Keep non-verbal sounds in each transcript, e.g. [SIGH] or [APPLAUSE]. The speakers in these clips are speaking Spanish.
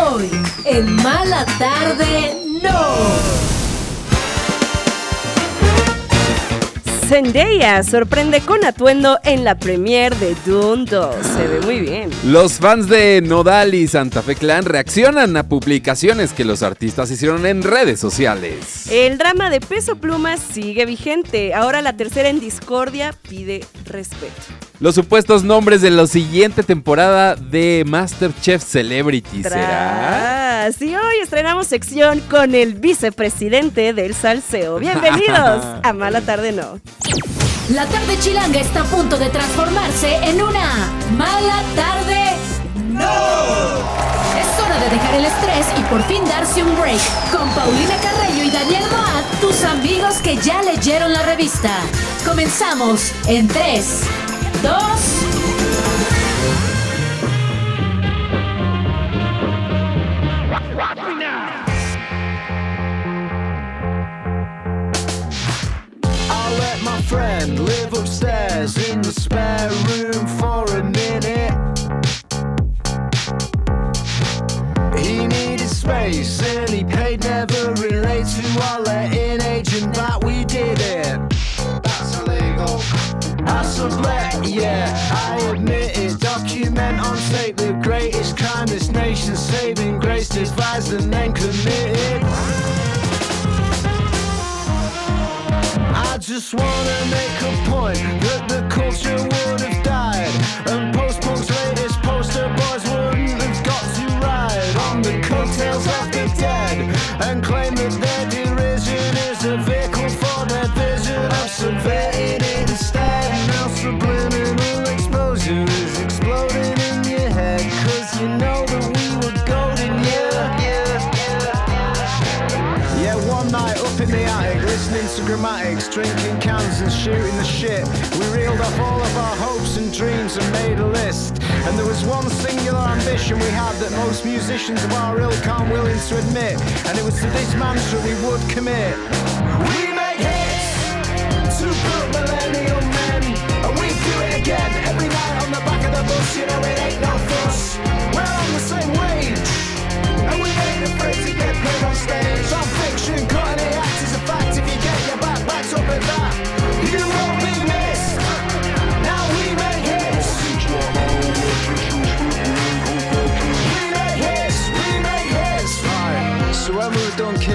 Hoy, en Mala Tarde, no. Zendaya sorprende con atuendo en la premiere de Dune 2. Se ve muy bien. Los fans de Nodal y Santa Fe Clan reaccionan a publicaciones que los artistas hicieron en redes sociales. El drama de Peso Pluma sigue vigente. Ahora la tercera en discordia pide respeto. Los supuestos nombres de la siguiente temporada de Masterchef Celebrity será. Sí, hoy estrenamos sección con el vicepresidente del salseo. Bienvenidos [LAUGHS] a Mala Tarde No. La tarde chilanga está a punto de transformarse en una Mala Tarde No. Es hora de dejar el estrés y por fin darse un break. Con Paulina Carreño y Daniel Moat, tus amigos que ya leyeron la revista. Comenzamos en 3, dos. I'll let my friend live upstairs in the spare room for a minute. He needed space and he paid never relates to our letting agent that we did it. That's illegal. I sublet, yeah, I admit it. Document on tape the greatest crime this nation's saving And there was one singular ambition we had that most musicians of our ilk aren't willing to admit. And it was to this mantra we would commit. We make hits to put millennial men. And we do it again every night on the back of the bus. You know it ain't no fuss. We're on the same wage. And we ain't afraid to get paid on stage. On fiction, cutting the act is a fact. If you get your back backed up at that,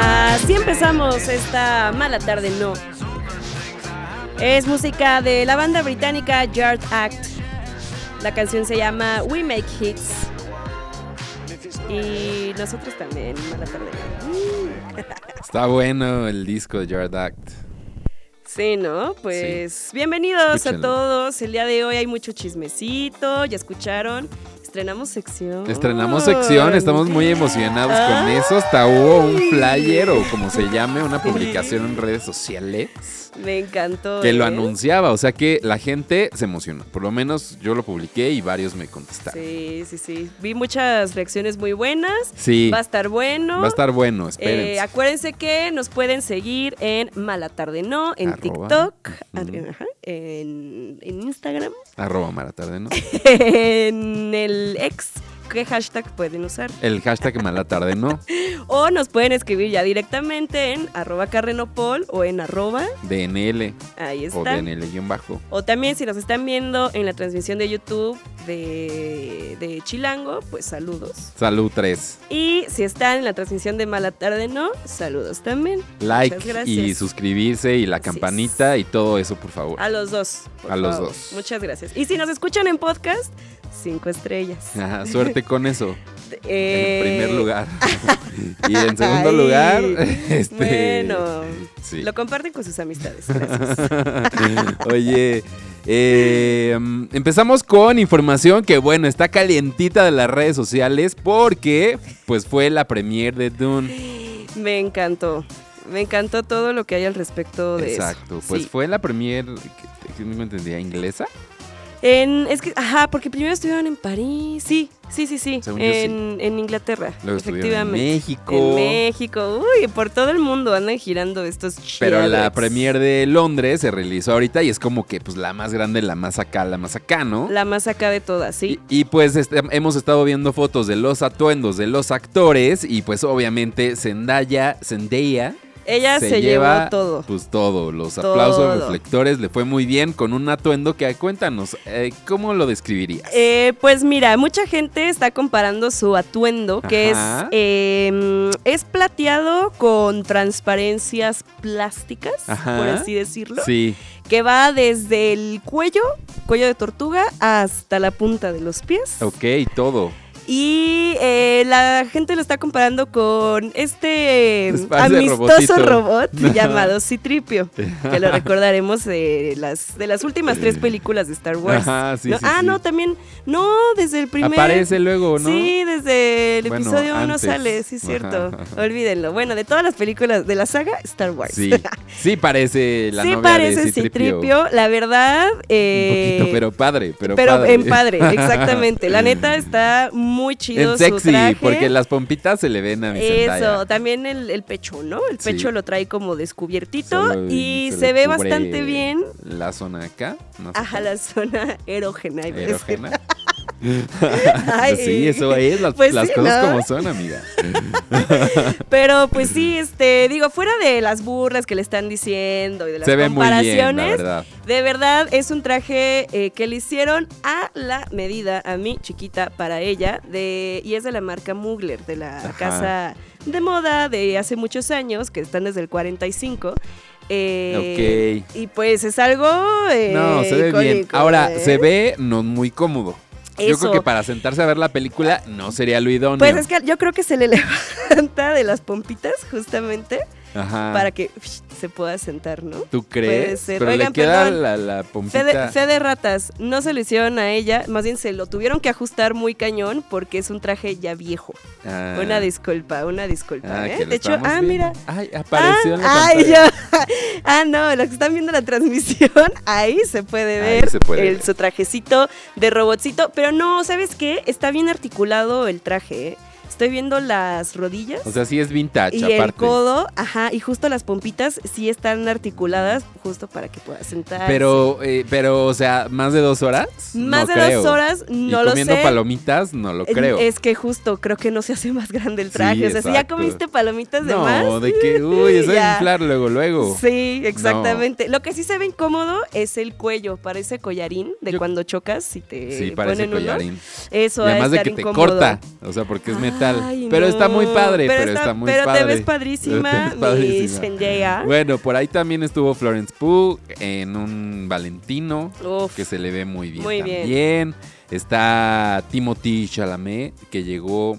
Así empezamos esta mala tarde, no. Es música de la banda británica Yard Act. La canción se llama We Make Hits. Y nosotros también, mala tarde. [LAUGHS] Está bueno el disco de Yard Act. Sí, ¿no? Pues bienvenidos Escúchenlo. a todos. El día de hoy hay mucho chismecito, ya escucharon. Estrenamos sección. Estrenamos sección, estamos muy emocionados con eso. Hasta hubo un flyer o como se llame, una publicación en redes sociales Me encantó. que lo ¿eh? anunciaba. O sea que la gente se emocionó. Por lo menos yo lo publiqué y varios me contestaron. Sí, sí, sí. Vi muchas reacciones muy buenas. Sí. Va a estar bueno. Va a estar bueno, espérense. Eh, acuérdense que nos pueden seguir en Mala Tarde No, en Arroba. TikTok, ajá, en, en Instagram, Arroba Maratarde, ¿no? [LAUGHS] en el ex ¿qué hashtag pueden usar? El hashtag mala tarde no. [LAUGHS] O nos pueden escribir ya directamente en arroba carrenopol o en arroba, DNL ahí o está. DNL-bajo. O también si nos están viendo en la transmisión de YouTube de, de Chilango, pues saludos. Salud 3. Y si están en la transmisión de Mala Tarde No, saludos también. Like y suscribirse y la campanita y todo eso, por favor. A los dos. por A los dos. Muchas gracias. Y si nos escuchan en podcast, cinco estrellas. Ajá, [LAUGHS] suerte con eso. [LAUGHS] Eh, En primer lugar. [LAUGHS] y en segundo Ay, lugar, este. Bueno, Sí. lo comparten con sus amistades. Gracias. Oye, eh, mm, empezamos con información que, bueno, está calientita de las redes sociales porque, pues, fue la premier de Dune. [GASPS] Me encantó. Me encantó todo lo que hay al respecto de Exacto, eso. pues Sí. fue la premier, que, que no me entendía, inglesa. En, es que, ajá, porque primero estuvieron en París. Sí, sí, sí, sí. Según yo, En, en Inglaterra. Luego estuvieron en efectivamente. México. En México. Uy, por todo el mundo andan girando estos Pero la premier de Londres se realizó ahorita y es como que, pues, la más grande, la más acá, la más acá, ¿no? La más acá de todas, sí. Y, y, pues este, hemos estado viendo fotos de los atuendos de los actores y pues obviamente Zendaya, Zendaya Ella se, lleva llevó todo. pues todo, los Todo. aplausos, reflectores, le fue muy bien con un atuendo que cuéntanos, eh, ¿cómo lo describirías? Eh, pues mira, mucha gente está comparando su atuendo, que Ajá. es, eh, es plateado con transparencias plásticas, Ajá. por así decirlo, Sí, que va desde el cuello, cuello de tortuga, hasta la punta de los pies. ok, todo. Y eh, la gente lo está comparando con este Es parece amistoso robot [LAUGHS] llamado Citripio, que lo [LAUGHS] recordaremos de las, de las últimas tres películas de Star Wars. Ajá, sí, No, sí, ah, sí. no, también, no, desde el primer... Aparece luego, ¿no? Sí, desde el Bueno, episodio 1 antes. sale, sí es cierto. Ajá, ajá. Olvídenlo. Bueno, de todas las películas de la saga, Star Wars. Sí, [LAUGHS] sí parece la sí novia parece de Citripio. Citripio, la verdad... Un eh, poquito, pero padre, pero, pero padre. en padre, exactamente. La neta está muy chido En su sexy, traje. porque las pompitas se le ven a mi Zendaya. Eso, también el, el pecho, ¿no? El Sí. pecho lo trae como descubiertito Solo y se ve bastante bien. La zona acá. No sé Ajá, la zona [LAUGHS] erógena. Erógena. [LAUGHS] Ay, sí, eso es, las, pues las sí, cosas ¿no? como son, amiga. [LAUGHS] Pero pues sí, este, digo, fuera de las burlas que le están diciendo y de las Se ve muy bien, la comparaciones, verdad. de verdad es un traje eh, que le hicieron a la medida, a mi chiquita, para ella, de, y es de la marca Mugler, de la Ajá. casa de moda de hace muchos años, que están desde el 45. Eh, Y pues es algo. eh, No, se ve bien. Ahora, ¿eh? se ve no muy cómodo. Yo creo que para sentarse a ver la película no sería lo idóneo. Pues es que yo creo que se le [LAUGHS] levanta de las pompitas, justamente, Ajá. para que se pueda sentar, ¿no? ¿Tú crees? Pero Oigan, le queda perdón. la, la Fe pompita. de, fe de ratas, no se lo hicieron a ella, más bien se lo tuvieron que ajustar muy cañón porque es un traje ya viejo. Ah. Una disculpa, una disculpa. Ah, ¿eh? De hecho, ah, viendo. mira. Ay, apareció en la ay, pantalla. ya. [LAUGHS] Ah, no, los que están viendo la transmisión, [LAUGHS] ahí se puede ver se puede el, ver. su trajecito de robotcito. Pero no, ¿sabes qué? Está bien articulado el traje. ¿eh? Estoy viendo las rodillas. O sea, sí es vintage, y el codo, ajá, y justo las pompitas sí están articuladas justo para que puedas sentar. Pero, eh, pero, o sea, ¿más de dos horas? Más No de creo. dos horas, no y lo comiendo sé. palomitas, no lo creo. Es que justo creo que no se hace más grande el Sí, traje. o sea, si ya comiste palomitas de no, más. de que, uy, eso [LAUGHS] es inflar luego, luego. Sí, exactamente. Lo que sí se ve incómodo es el cuello, parece collarín de Yo- cuando chocas y te Sí, parece ponen uno. collarín. Eso, Y además de que te corta, o sea, porque es metal. Ay, pero está muy no. padre, pero, está, muy pero padre. te ves padrísima, Te ves padrísima. Bueno, por ahí también estuvo Florence Pugh en un Valentino, Uf. que se le ve muy bien Muy bien. también. Está Timothy Chalamet, que llegó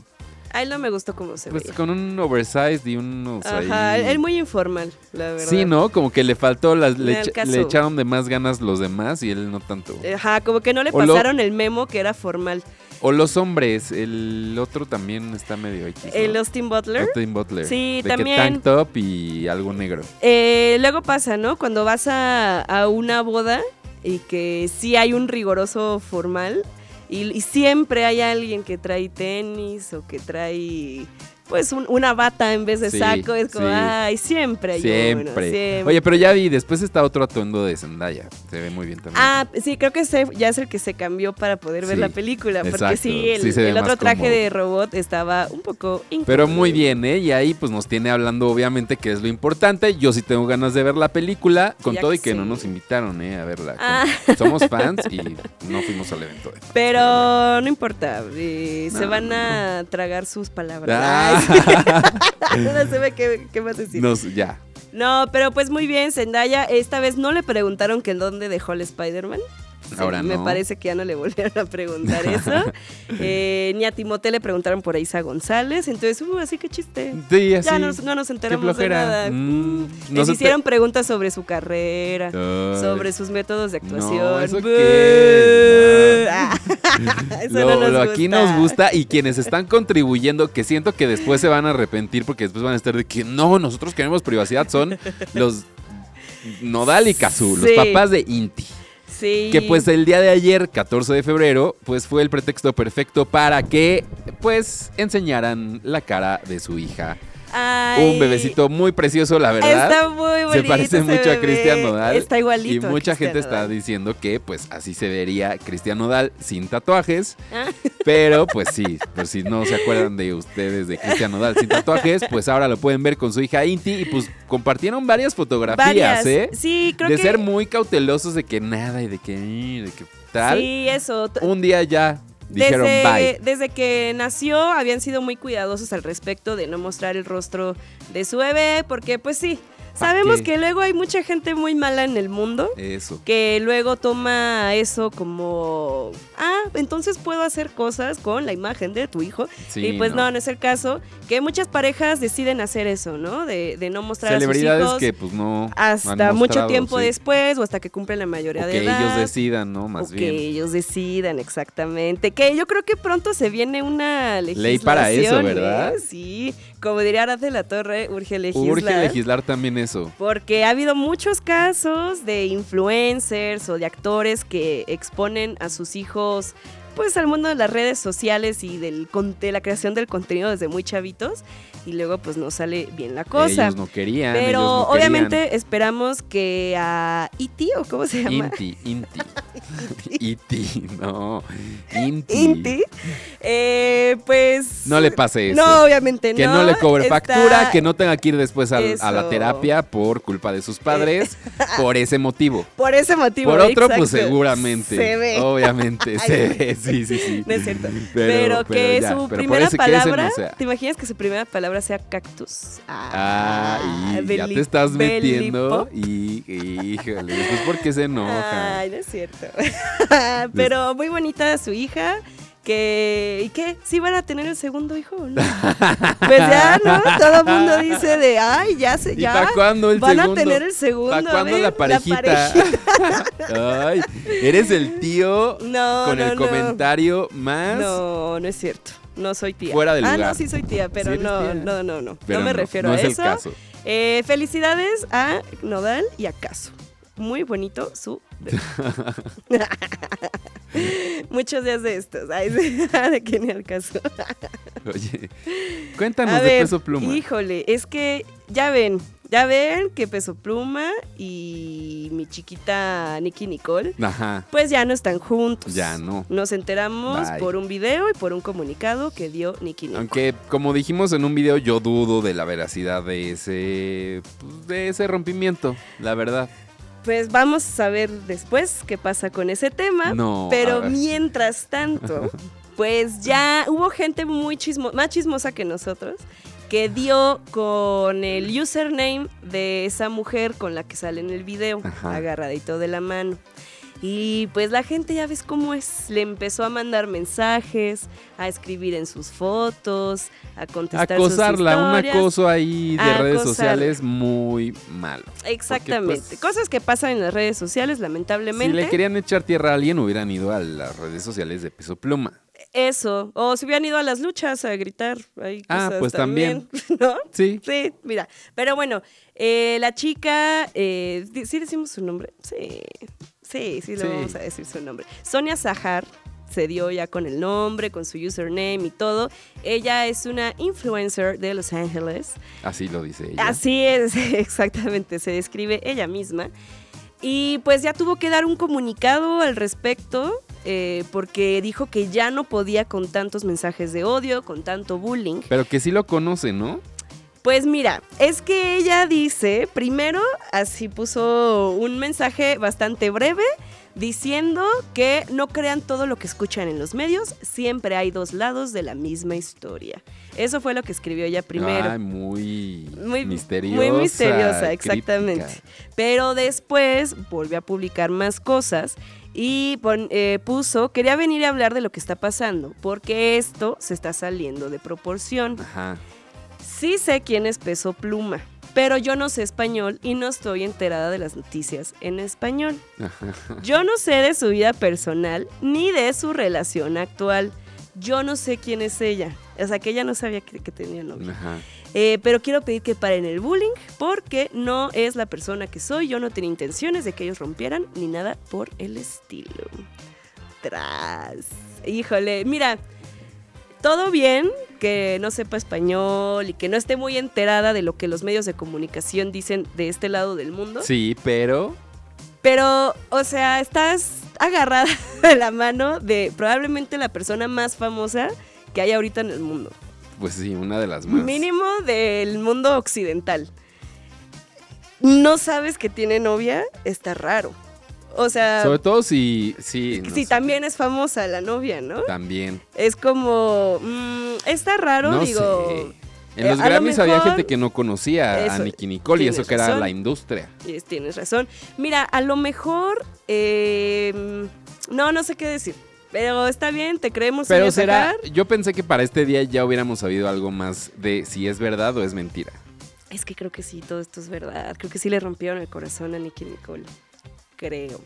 A él no me gustó cómo se pues, veía. con un oversized y unos Ajá, ahí- él muy informal, la verdad. Sí, ¿no? Como que le faltó, las, le, echa- le echaron de más ganas los demás y él no tanto. Ajá, como que no le O lo- pasaron el memo que era formal. O los hombres, el otro también está medio X. ¿no? El Austin Butler. Austin Butler. Sí, de también. Que tank top y algo negro. Eh, luego pasa, ¿no? Cuando vas a, a una boda y que sí hay un rigoroso formal y, y siempre hay alguien que trae tenis o que trae pues un- una bata en vez de Sí, saco. Es como, sí. ay, siempre hay uno, Siempre. Oye, pero ya vi, después está otro atuendo de Zendaya. Se ve muy bien también. Ah, sí, creo que ese ya es el que se cambió para poder ver Sí, la película. Porque exacto, sí, el, se otro traje cómodo. de robot estaba un poco incómodo. Pero muy bien, ¿eh? Y ahí pues nos tiene hablando obviamente que es lo importante. Yo sí tengo ganas de ver la película, con todo y que no nos invitaron, ¿eh? A verla. Ah. Somos fans y no fuimos al evento. ¿eh? Pero no importa, eh, se No, van no, a tragar sus palabras. Ah. [LAUGHS] [LAUGHS] No se ve qué, qué más decir. No. Nos, ya. pero pues muy bien, Zendaya. Esta vez no le preguntaron que en dónde dejó el Spider-Man. Sí, Ahora Me no. parece que ya no le volvieron a preguntar eso. [LAUGHS] Eh, ni a Timote le preguntaron por Isa González. Entonces, uh, así que chiste. Sí, así. Ya nos- no nos enteramos de nada. Mm, Les nos hicieron preguntas sobre su carrera, sobre sus métodos de No, actuación. ¿eso qué? [LAUGHS] [LAUGHS] No. Ah, eso Lo, no nos lo aquí nos gusta y quienes están contribuyendo, que siento que después se van a arrepentir porque después van a estar de que no, nosotros queremos privacidad, son los Nodal y Kazú, los Sí. papás de Inti. Que pues el día de ayer, 14 de febrero, pues fue el pretexto perfecto para que pues enseñaran la cara de su hija. Ay, Un bebecito muy precioso, la verdad. Está muy bonito. se parece mucho a. Cristian Nodal. Está igualito. Y mucha gente está diciendo que pues así se vería Cristian Nodal sin tatuajes. Ah, [LAUGHS] Pero pues sí, pues si no se acuerdan de ustedes de Cristian Nodal sin tatuajes, pues ahora lo pueden ver con su hija Inti y pues compartieron varias fotografías, varias. ¿eh? Sí, creo de que. ser muy cautelosos de que nada y de que, de que tal. Sí, eso. Un día ya dijeron Desde, bye. desde que nació habían sido muy cuidadosos al respecto de no mostrar el rostro de su bebé, porque pues sí, ¿Pa sabemos qué? que luego hay mucha gente muy mala en el mundo. Eso. que luego toma eso como, ah, entonces puedo hacer cosas con la imagen de tu hijo. Sí, y pues no. no, es el caso. Que muchas parejas deciden hacer eso, ¿no? De, de no mostrar a sus Celebridades hijos que pues no. hasta mucho tiempo sí. después o hasta que cumplen la mayoría O de que edad. ellos decidan, ¿no? Más o bien. que ellos decidan, exactamente. Que yo creo que pronto se viene una legislación. Ley para eso, ¿eh? ¿verdad? Sí, como diría Arad de la Torre, urge legislar. Urge legislar también eso. Porque ha habido muchos casos de influencers o de actores que exponen a sus hijos pues al mundo de las redes sociales y del de la creación del contenido desde muy chavitos y luego pues no sale bien la cosa. Ellos no querían. Pero ellos no obviamente esperamos que a Iti o cómo se llama Inti, Inti. Inti, no. Inti. Inti, eh, pues No le pase eso. No, obviamente Que no. no le cobre Está- factura, que no tenga que ir después al- a la terapia por culpa de sus padres, [LAUGHS] por ese motivo. Por ese motivo. Por otro, pues seguramente. Se ve. Obviamente, [LAUGHS] Ay, se no. ve, sí, sí, sí. No es cierto. Pero- Pero, que su pero primera que no palabra. ¿Te imaginas que su primera palabra sea cactus? Ah, y ya te estás metiendo y, híjole, después por qué se enoja. Ay, no es cierto. [LAUGHS] Pero muy bonita su hija. Que, ¿Y qué? ¿Sí van a tener el segundo hijo o no? Pues ya, ¿no? Todo el mundo dice de, ay, ya se, ¿Y ya. para cuándo el van segundo? a tener el segundo. ¿Para cuándo ver, la parejita? parejita. [LAUGHS] Ay, eres el tío No, con no, el no. comentario más. No, no es cierto. No soy tía. Fuera de Ah, lugar. no, sí soy tía, pero Sí no, tía. no, no, no. No me refiero a es eso. el caso. Eh, felicidades a Nodal y a Caso. Muy bonito su bebé. [LAUGHS] Muchos días de estos. Ay, [LAUGHS] de que ni al caso. Oye, cuéntanos A de ver, peso pluma. híjole, es que ya ven, ya ven que Peso Pluma y mi chiquita Nicky Nicole, Ajá. pues ya no están juntos. Ya no. Nos enteramos Bye. por un video y por un comunicado que dio Nicky Nicole. Aunque, como dijimos en un video, yo dudo de la veracidad de ese, pues, de ese rompimiento, la verdad. Pues vamos a ver después qué pasa con ese tema. No, Pero mientras tanto, [LAUGHS] pues ya hubo gente muy chismo más chismosa que nosotros que dio con el username de esa mujer con la que sale en el video, Ajá. agarradito de la mano. Y pues la gente ya ves cómo es, le empezó a mandar mensajes, a escribir en sus fotos, a contestar Acosarla, sus un historias. acoso ahí de Acosarla. redes sociales muy malo. Exactamente. Pues, Cosas que pasan en las redes sociales, Si lamentablemente. le querían echar tierra a alguien, hubieran ido a las redes sociales de Peso Pluma. Eso. O si hubieran ido a las luchas a gritar. Ahí Ah, cosas pues también. [LAUGHS] ¿No? Sí. Sí, mira. Pero bueno, eh, la chica, eh, ¿sí decimos su nombre? Sí. Sí, sí, le Sí. vamos a decir su nombre. Sonia Zahar. se dio ya con el nombre, con su username y todo. Ella es una influencer de Los Ángeles. Así lo dice ella. Así es, [LAUGHS] exactamente, se describe ella misma. Y pues ya tuvo que dar un comunicado al respecto eh, porque dijo que ya no podía con tantos mensajes de odio, con tanto bullying. Pero que sí lo conoce, ¿no? Pues mira, es que ella dice, primero, así puso un mensaje bastante breve diciendo que no crean todo lo que escuchan en los medios, siempre hay dos lados de la misma historia. Eso fue lo que escribió ella primero. Ay, muy, Muy misteriosa. Muy misteriosa, exactamente. Pero después volvió a publicar más cosas y pon- eh, puso, quería venir a hablar de lo que está pasando, porque esto se está saliendo de proporción. Ajá. Sí sé quién es Peso Pluma, pero yo no sé español y no estoy enterada de las noticias en español. [LAUGHS] Yo no sé de su vida personal ni de su relación actual. Yo no sé quién es ella. O sea, que ella no sabía que, que tenía novio. Eh, pero quiero pedir que paren el bullying porque no es la persona que soy. Yo no tenía intenciones de que ellos rompieran ni nada por el estilo. Tras. Híjole, mira, todo bien que no sepa español y que no esté muy enterada de lo que los medios de comunicación dicen de este lado del mundo. Sí, pero Pero, o sea, estás agarrada [LAUGHS] de la mano de probablemente la persona más famosa que hay ahorita en el mundo. pues sí, una de las más. Mínimo del mundo occidental. No sabes que tiene novia, está raro. O sea, Sobre todo si no si también es famosa la novia, ¿no? también. Es como, mm, está raro, no digo. sé. En eh, los lo Grammys había gente que no conocía a Eso, Nicki Nicole y eso que era la industria. tienes razón. Mira, a lo mejor, eh, no, no sé qué decir. Pero está bien, te creemos. Pero será, Sajar. yo pensé que para este día ya hubiéramos sabido algo más de si es verdad o es mentira. Es que creo que sí, todo esto es verdad. Creo que sí le rompieron el corazón a Nicky Nicole. Creo.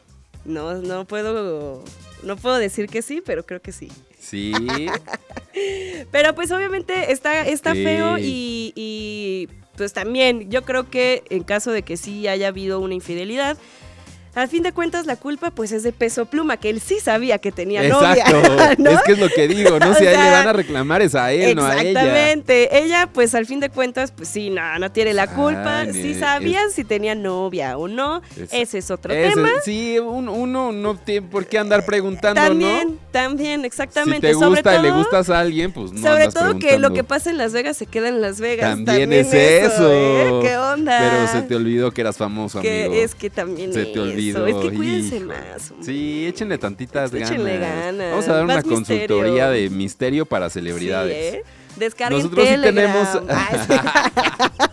No, no puedo, no puedo decir que sí, pero creo que sí. Sí. [LAUGHS] Pero pues obviamente está, está Sí. feo y, y, pues también yo creo que en caso de que sí haya habido una infidelidad, al fin de cuentas la culpa pues es de Peso Pluma, que él sí sabía que tenía Exacto. novia. [LAUGHS] ¿no? Es que es lo que digo, ¿no? [LAUGHS] Si a él le van a reclamar es a él, no a ella. Exactamente. Ella, pues al fin de cuentas, pues sí, no, no tiene la culpa. Ah, sí sabían si tenía novia o no. Es- Ese es otro Ese- tema. Sí, un- uno no tiene por qué andar preguntando, También, ¿no? también, Si exactamente. te Sobre gusta y le gustas a alguien, pues no Sobre andas todo que lo que pasa en Las Vegas se queda en Las Vegas. También, es eso. ¿eh? ¿Qué onda? Pero se te olvidó que eras famoso, que amigo. es que también Se te eso. olvidó. Es que cuídense hijo. más. hombre. Sí, échenle tantitas Échenle ganas. ganas. Vamos a dar una Más consultoría misterio. de misterio para celebridades. Sí, ¿eh? Descarguen Nosotros sí Telegram. tenemos- Ay, sí. [LAUGHS] [LAUGHS]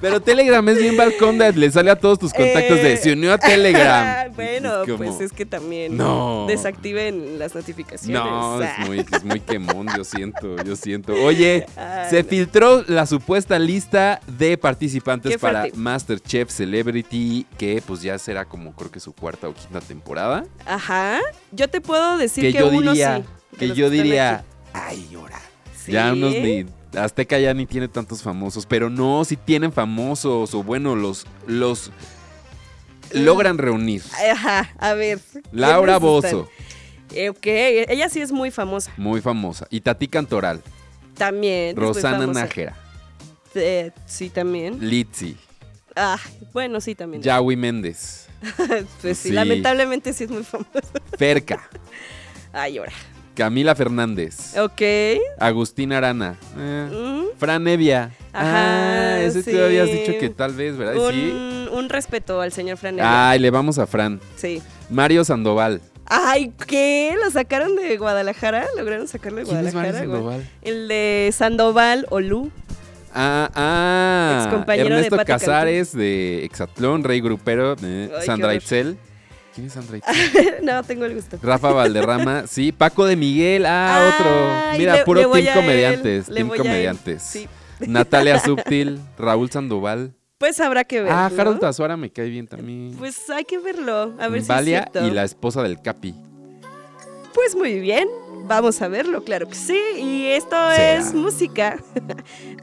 Pero Telegram es bien balcón, de- le sale a todos tus contactos de se unió a Telegram. [LAUGHS] bueno, Es como- pues es que también No. desactiven las notificaciones. No, Ah. [LAUGHS] es muy, es muy quemón, yo siento, yo siento. Oye, se no. filtró la supuesta lista de participantes para. Masterchef Celebrity, que pues ya será como creo que su cuarta o quinta temporada. Ajá. Yo te puedo decir que que, yo uno diría, sí. que yo diría, ay, ahora. Sí. Ya unos ni Azteca ya ni tiene tantos famosos, pero no, si tienen famosos o bueno, los los logran reunir. Ajá, a ver. Laura. Bozo, Eh, ok, ella sí es muy famosa. muy famosa, y Tati Cantoral, También. Rosana. Nájera, Eh, sí, también. Litzy, Ah, bueno, sí, también. [LAUGHS] Yawi Méndez, pues sí, Sí. lamentablemente sí es muy famosa. Ferca, Ay, ahora. Camila Fernández, Ok. Agustín Arana, eh, Mm, Fran Evia. Ajá, ah, ese sí. tú habías dicho que tal vez, ¿verdad? Sí. un, un respeto al señor Fran Evia. Ay, le vamos a Fran. Sí. Mario Sandoval. Ay, ¿qué? ¿Lo sacaron de Guadalajara? ¿Lograron sacarlo de ¿Quién es Mario Guadalajara? Sandoval? El de Sandoval Olú. Ah, ah. Excompañero de Ernesto Pati Casares de Exatlón, Rey Grupero, eh, Ay, Sandra. Itzel. ¿Quién es Sandra [LAUGHS] no, tengo el gusto. Rafa Valderrama, [LAUGHS] sí, Paco de Miguel, ah, Ay, otro. Mira, le- le puro voy team comediantes, le team comediantes. Sí. [LAUGHS] Natalia Subtil, Raúl Sandoval. Pues habrá que ver. Ah. Harold Tazuara me cae bien también. Pues hay que verlo, a ver Valia si es cierto. y la esposa del Capi. Pues muy bien, vamos a verlo, claro que sí. Y esto Será. es música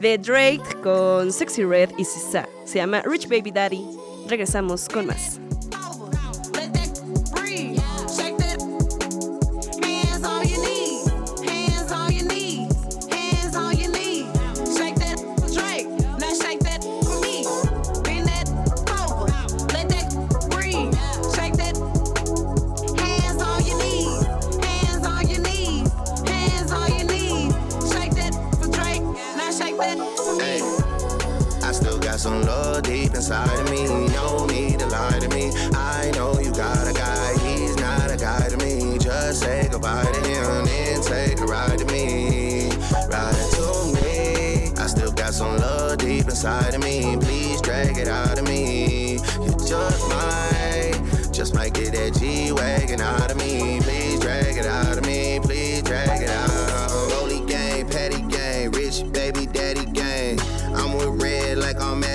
de Drake con Sexy Red y Sisa. Se llama Rich Baby Daddy. Regresamos con más. some love deep inside of me. No need to lie to me. I know you got a guy, he's not a guy to me. Just say goodbye to him and take a ride to me. Ride to me. I still got some love deep inside of me. Please drag it out of me. You just might, just might get that G wagon out of me. Please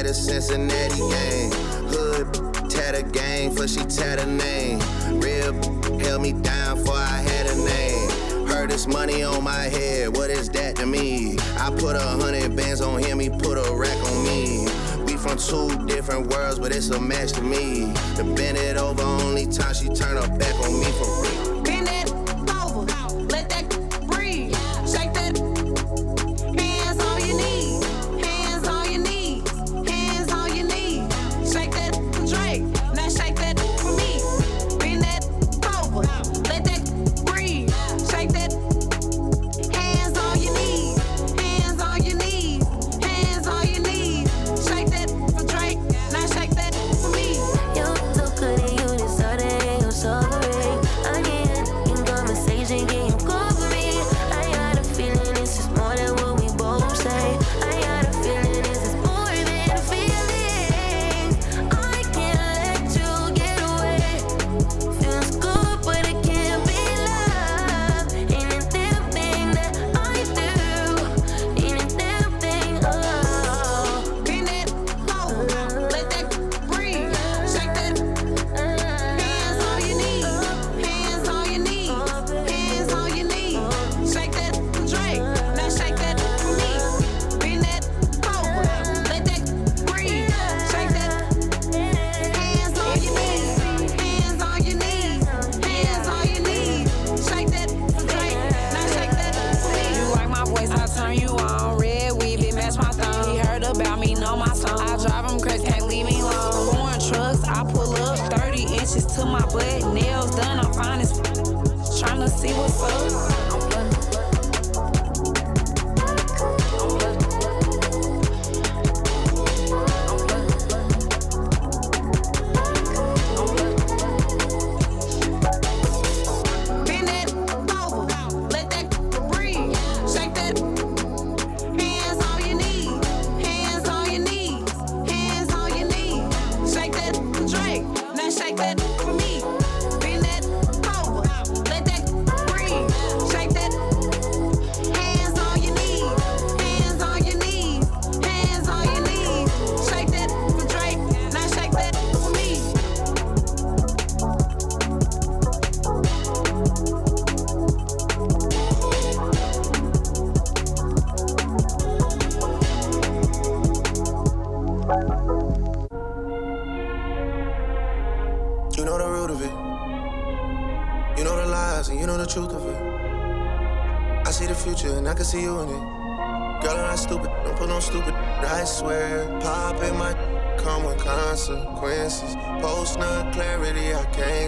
a Cincinnati gang. Hood tatter gang, for she tatted her name. Real held me down for I had a name. Heard this money on my head, what is that to me? I put a hundred bands on him, he put a rack on me. We from two different worlds, but it's a match to me. The bend it over, only time she turn her back on me for real.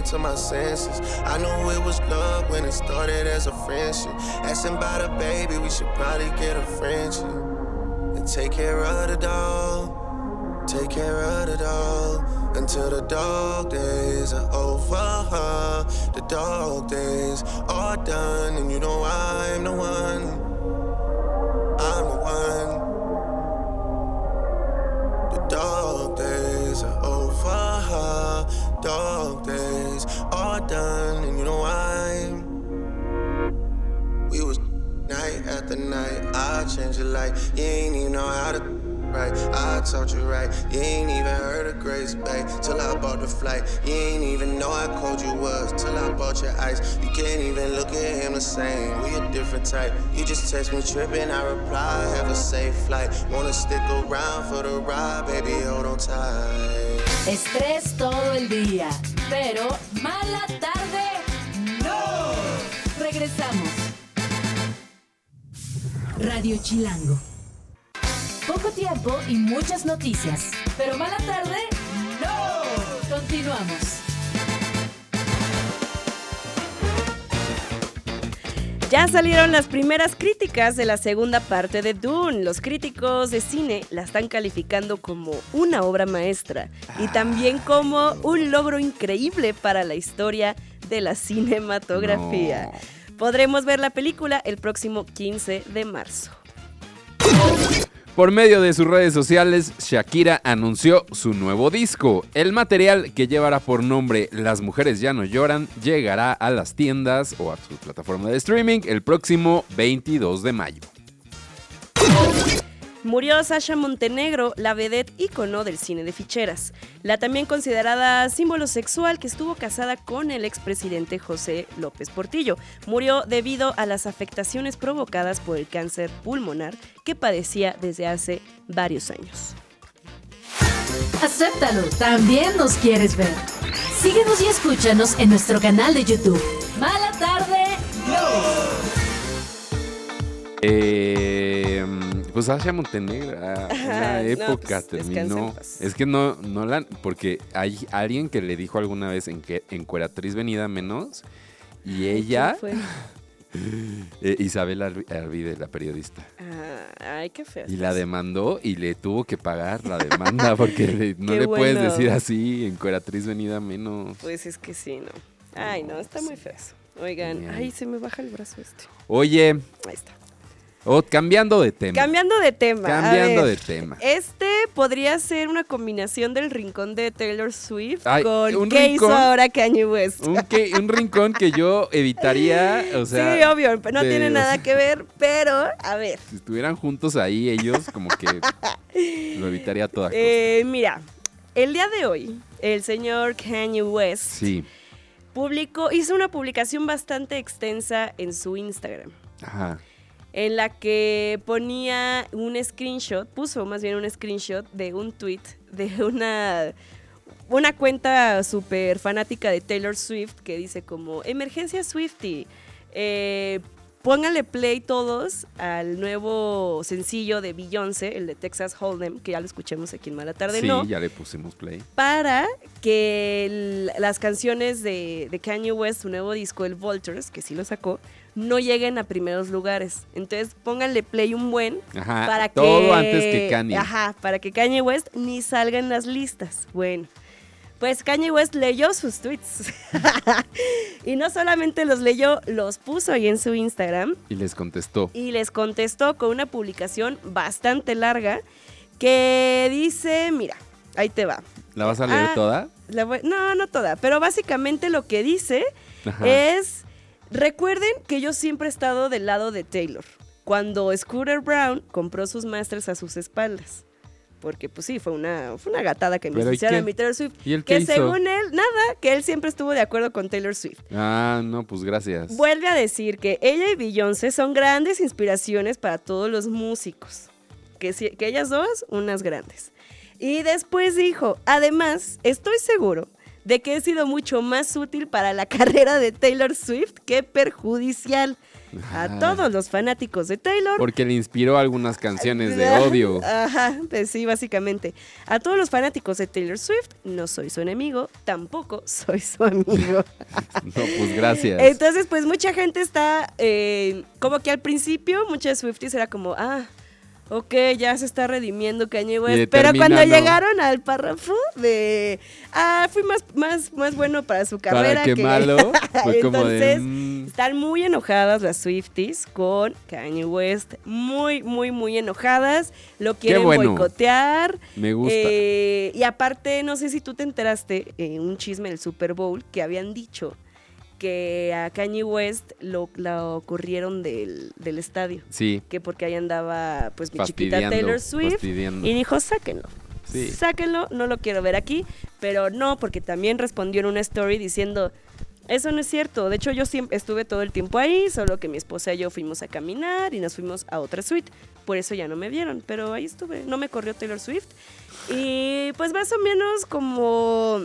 To my senses. I knew it was love when it started as a friendship. Asking about a baby, we should probably get a friendship. And take care of the dog. Take care of the dog until the dog days are over. The dog days are done, and you know I'm the one. I'm the one. The dog days are over. Dog days done, and you know I'm. We was night after night. I changed your life. You ain't even know how to right. I taught you right. You ain't even heard of Grace Bay till I bought the flight. You ain't even know how cold you was till I bought your ice. You can't even look at him the same. We a different type. You just text me tripping. I reply, have a safe flight. Wanna stick around for the ride, baby? Hold on tight. Estrés todo el día, pero mala tarde no. Regresamos. Radio Chilango. Poco tiempo y muchas noticias, pero mala tarde no. Continuamos. Ya salieron las primeras críticas de la segunda parte de Dune. Los críticos de cine la están calificando como una obra maestra y también como un logro increíble para la historia de la cinematografía. Podremos ver la película el próximo 15 de marzo. Por medio de sus redes sociales, Shakira anunció su nuevo disco. El material que llevará por nombre Las mujeres ya no lloran llegará a las tiendas o a su plataforma de streaming el próximo 22 de mayo. Murió Sasha Montenegro, la vedette ícono del cine de ficheras. La también considerada símbolo sexual que estuvo casada con el expresidente José López Portillo. Murió debido a las afectaciones provocadas por el cáncer pulmonar que padecía desde hace varios años. Acéptalo, también nos quieres ver. Síguenos y escúchanos en nuestro canal de YouTube. Mala tarde, Eh, pues Sasha Montenegro, ah, una No, época pues, en terminó. Es que no, no la, porque hay alguien que le dijo alguna vez en que en Cueratriz Venida Menos y ella, ¿Quién fue? [LAUGHS] eh, Isabel Arvi- Arvide, la periodista. Ah, ay, qué feo. Y la demandó y le tuvo que pagar la demanda [LAUGHS] porque le- no Qué le puedes decir así en Cueratriz Venida Menos. Pues es que sí, no. Ay, no, está muy feo eso. Oigan, Bien. ay, se me baja el brazo este. Oye, Ahí está. Oh, cambiando de tema. Cambiando de tema. Cambiando ver, de tema. Este podría ser una combinación del rincón de Taylor Swift Ay, con un qué hizo ahora Kanye West. Un, que- un rincón que yo evitaría, o sea, sí, obvio, no de- tiene nada que ver, pero a ver. si estuvieran juntos ahí ellos, como que lo evitaría a toda [LAUGHS] costa. eh, mira, el día de hoy, el señor Kanye West Sí, publicó, hizo una publicación bastante extensa en su Instagram. ajá. En la que ponía un screenshot, puso más bien un screenshot de un tweet de una, una cuenta súper fanática de Taylor Swift que dice como, emergencia Swifty, eh, pónganle play todos al nuevo sencillo de Beyoncé, el de Texas Hold'em, que ya lo escuchemos aquí en Mala Tarde, Sí, ¿no? ya le pusimos play. para que el- las canciones de, de Kanye West, su nuevo disco, el Vultures, que sí lo sacó, no lleguen a primeros lugares. Entonces pónganle play un buen Ajá, para que... todo antes que Kanye. Ajá, para que Kanye West ni salga en las listas. Bueno, pues Kanye West leyó sus tweets. [LAUGHS] y no solamente los leyó, los puso ahí en su Instagram Y les contestó. y les contestó con una publicación bastante larga que dice, mira, ahí te va. ¿La vas a leer Ah, toda? La voy- no, no toda, pero básicamente lo que dice Ajá. es, recuerden que yo siempre he estado del lado de Taylor, cuando Scooter Brown compró sus masters a sus espaldas. Porque pues sí, fue una, fue una gatada que me ¿Pero y hicieron a mi Taylor Swift. ¿Y él que hizo? según él, nada, que él siempre estuvo de acuerdo con Taylor Swift. Ah, no, pues gracias. Vuelve a decir que ella y Beyoncé son grandes inspiraciones para todos los músicos. Que, si- que ellas dos, unas grandes. Y después dijo, además, estoy seguro de que he sido mucho más útil para la [LAUGHS] carrera de Taylor Swift que perjudicial. A todos los fanáticos de Taylor. Porque le inspiró algunas canciones de odio. Ajá, pues sí, básicamente. A todos los fanáticos de Taylor Swift, no soy su enemigo, tampoco soy su amigo. [LAUGHS] No, pues gracias. Entonces, pues mucha gente está, eh, como que al principio, muchas Swifties era como, ah, ok, ya se está redimiendo Kanye West. Pero cuando llegaron al párrafo de, ah, fui más, más, más bueno para su Para carrera qué que... malo. [LAUGHS] Fue como de. Entonces, mm, están muy enojadas las Swifties con Kanye West. Muy, muy, muy enojadas. Lo quieren bueno. boicotear. me gusta. Eh, y aparte, no sé si tú te enteraste, en un chisme del Super Bowl, que habían dicho que a Kanye West lo, lo corrieron del, del estadio. sí, Que porque ahí andaba, pues, mi chiquita. Taylor Swift. Y dijo, sáquenlo. Sí. Sáquenlo, no lo quiero ver aquí. Pero no, porque también respondió en una story diciendo, eso no es cierto. De hecho, yo siempre estuve todo el tiempo ahí, solo que mi esposa y yo fuimos a caminar y nos fuimos a otra suite. Por eso ya no me vieron, pero ahí estuve. No me corrió Taylor Swift. Y pues más o menos como...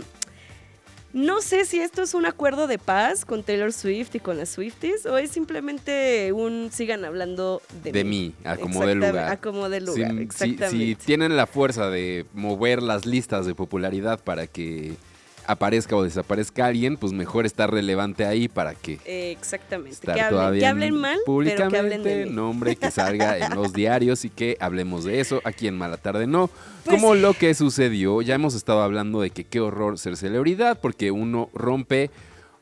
No sé si esto es un acuerdo de paz con Taylor Swift y con las Swifties o es simplemente un sigan hablando de, de mí, a como de Exactamente, lugar. A como de Si- lugar, si- exactamente. Si, tienen la fuerza de mover las listas de popularidad para que aparezca o desaparezca alguien, pues mejor estar relevante ahí para que Exactamente. estar Que hablen, que hablen mal, pero que públicamente, hablen de mí. nombre que salga en los [LAUGHS] diarios y que hablemos de eso aquí en Mala Tarde No. Pues- Como lo que sucedió, ya hemos estado hablando de que qué horror ser celebridad porque uno rompe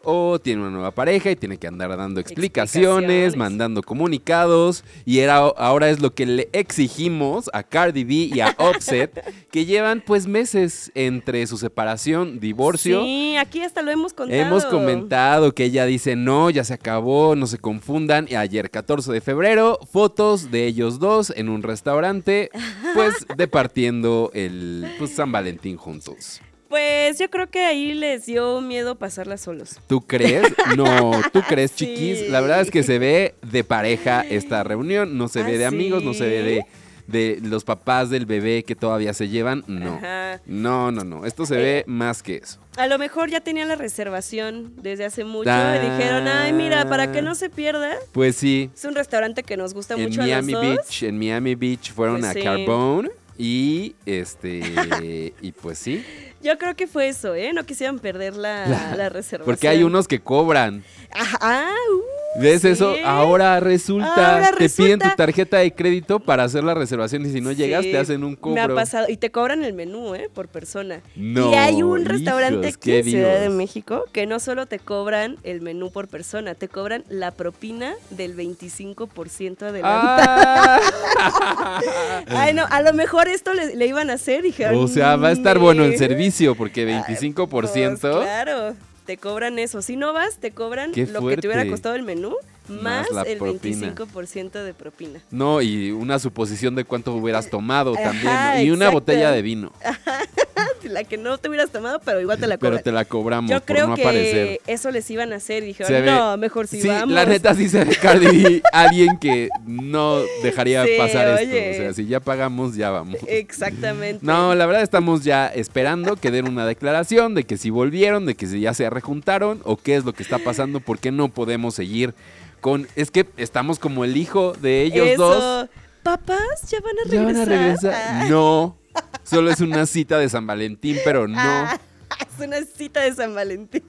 o tiene una nueva pareja y tiene que andar dando explicaciones, Explicaciones. mandando comunicados y era, ahora es lo que le exigimos a Cardi B y a Offset [LAUGHS] que llevan pues meses entre su separación, divorcio. Sí, aquí hasta lo hemos contado. Hemos comentado que ella dice no, ya se acabó, no se confundan. Y ayer, 14 de febrero, fotos de ellos dos en un restaurante, pues [LAUGHS] departiendo el pues, San Valentín juntos. Pues yo creo que ahí les dio miedo pasarla solos. ¿Tú crees? No, ¿tú [LAUGHS] crees, Sí. chiquis? La verdad es que se ve de pareja esta [LAUGHS] reunión, no se ¿Ah, ve de amigos, no se ve de, de los papás del bebé que todavía se llevan, no. Ajá. No, no, no, esto se Eh, ve más que eso. A lo mejor ya tenían la reservación desde hace mucho Ah. y dijeron, ay, mira, para que no se pierda. Pues sí, Es un restaurante que nos gusta en mucho Miami a los dos. Beach, en Miami Beach fueron Pues a sí. Carbone y este y pues sí, [LAUGHS] Yo creo que fue eso, ¿eh? No quisieron perder la, [LAUGHS] La- la reservación. porque hay unos que cobran. Ajá, ah, uh, ¿Ves sí. eso? Ahora resulta, Ahora te piden tu tarjeta de crédito para hacer la reservación y si no llegas Sí, te hacen un Me ha cobro. pasado. Y te cobran el menú, ¿eh? Por persona. No, y hay un restaurante aquí en Ciudad de. México que no solo te cobran el menú por persona, te cobran la propina del 25% adelantado. Ah. [LAUGHS] Ay, no, a lo mejor esto le, le iban a hacer, dijeron. o sea, va a estar bueno el servicio porque Pues, 25%. claro, te cobran eso. Si no vas, te cobran Qué lo que te hubiera costado el menú más, el propina. 25% de propina. No, y una suposición de cuánto hubieras tomado Ajá, también. ¿no? Y una exacto. botella de vino. [LAUGHS] La que no te hubieras tomado, pero igual te la Pero cobran. te la cobramos Yo por creo no que aparecer. eso les iban a hacer y dijeron, ve- no, mejor si sí, vamos. la neta sí se ve Cardi [LAUGHS] alguien que no dejaría Sí, pasar oye. esto. O sea, si ya pagamos, ya vamos. Exactamente. No, la verdad estamos ya esperando que den una declaración de que si volvieron, de que si ya se rejuntaron o qué es lo que está pasando, por qué no podemos seguir con... Es que estamos como el hijo de ellos Eso. dos. Papás, ¿ya van a ¿Ya regresar? van a regresar? Ah, No, solo es una cita de San Valentín, pero no. ah, es una cita de San Valentín,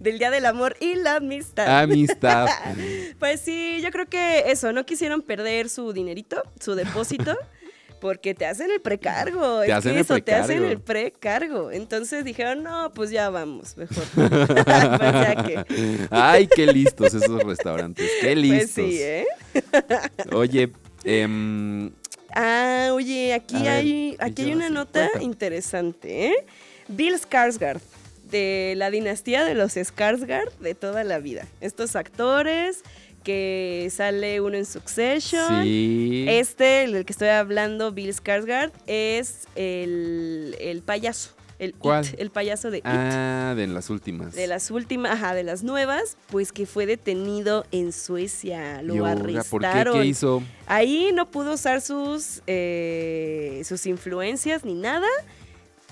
del Día del Amor y la Amistad. Amistad. [LAUGHS] Pues sí, yo creo que eso, no quisieron perder su dinerito, su depósito, [LAUGHS] porque te hacen el precargo. Te es hacen que el eso, te hacen precargo. el precargo. Entonces dijeron, no, pues ya vamos, mejor. [LAUGHS] pues que. Ay, qué listos esos restaurantes, qué listos. Pues sí, ¿eh? Oye, em, Ah, oye, aquí ver, hay, ¿qué aquí hay una nota interesante, ¿eh? Bill Skarsgård, de la dinastía de los Skarsgård de toda la vida. Estos actores que sale uno en Succession. sí. Este, el que estoy hablando, Bill Skarsgård, es el, el payaso. El, ¿Cuál? It, el payaso de It. Ah, de las últimas. De las últimas, ajá, de las nuevas, pues que fue detenido en Suecia. Lo Y ahora, arrestaron. ¿Por qué? ¿Qué hizo? Ahí no pudo usar sus, eh, sus influencias ni nada,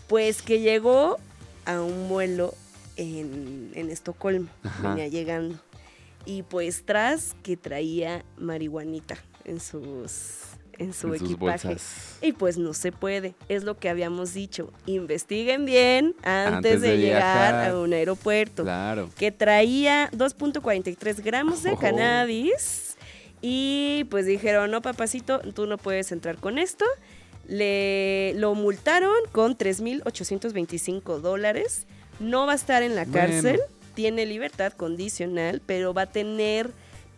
pues que llegó a un vuelo en, en Estocolmo, Ajá. venía llegando. Y pues tras que traía marihuanita en sus en su En equipaje. bolsas. Y pues no se puede, es lo que habíamos dicho. Investiguen bien antes, Antes de, de llegar viajar. a un aeropuerto Claro. que traía 2.43 gramos de Oh. cannabis. Y pues dijeron, no, papacito, tú no puedes entrar con esto. Le lo multaron con 3.825 dólares. No va a estar en la Bueno. cárcel. Tiene libertad condicional, pero va a tener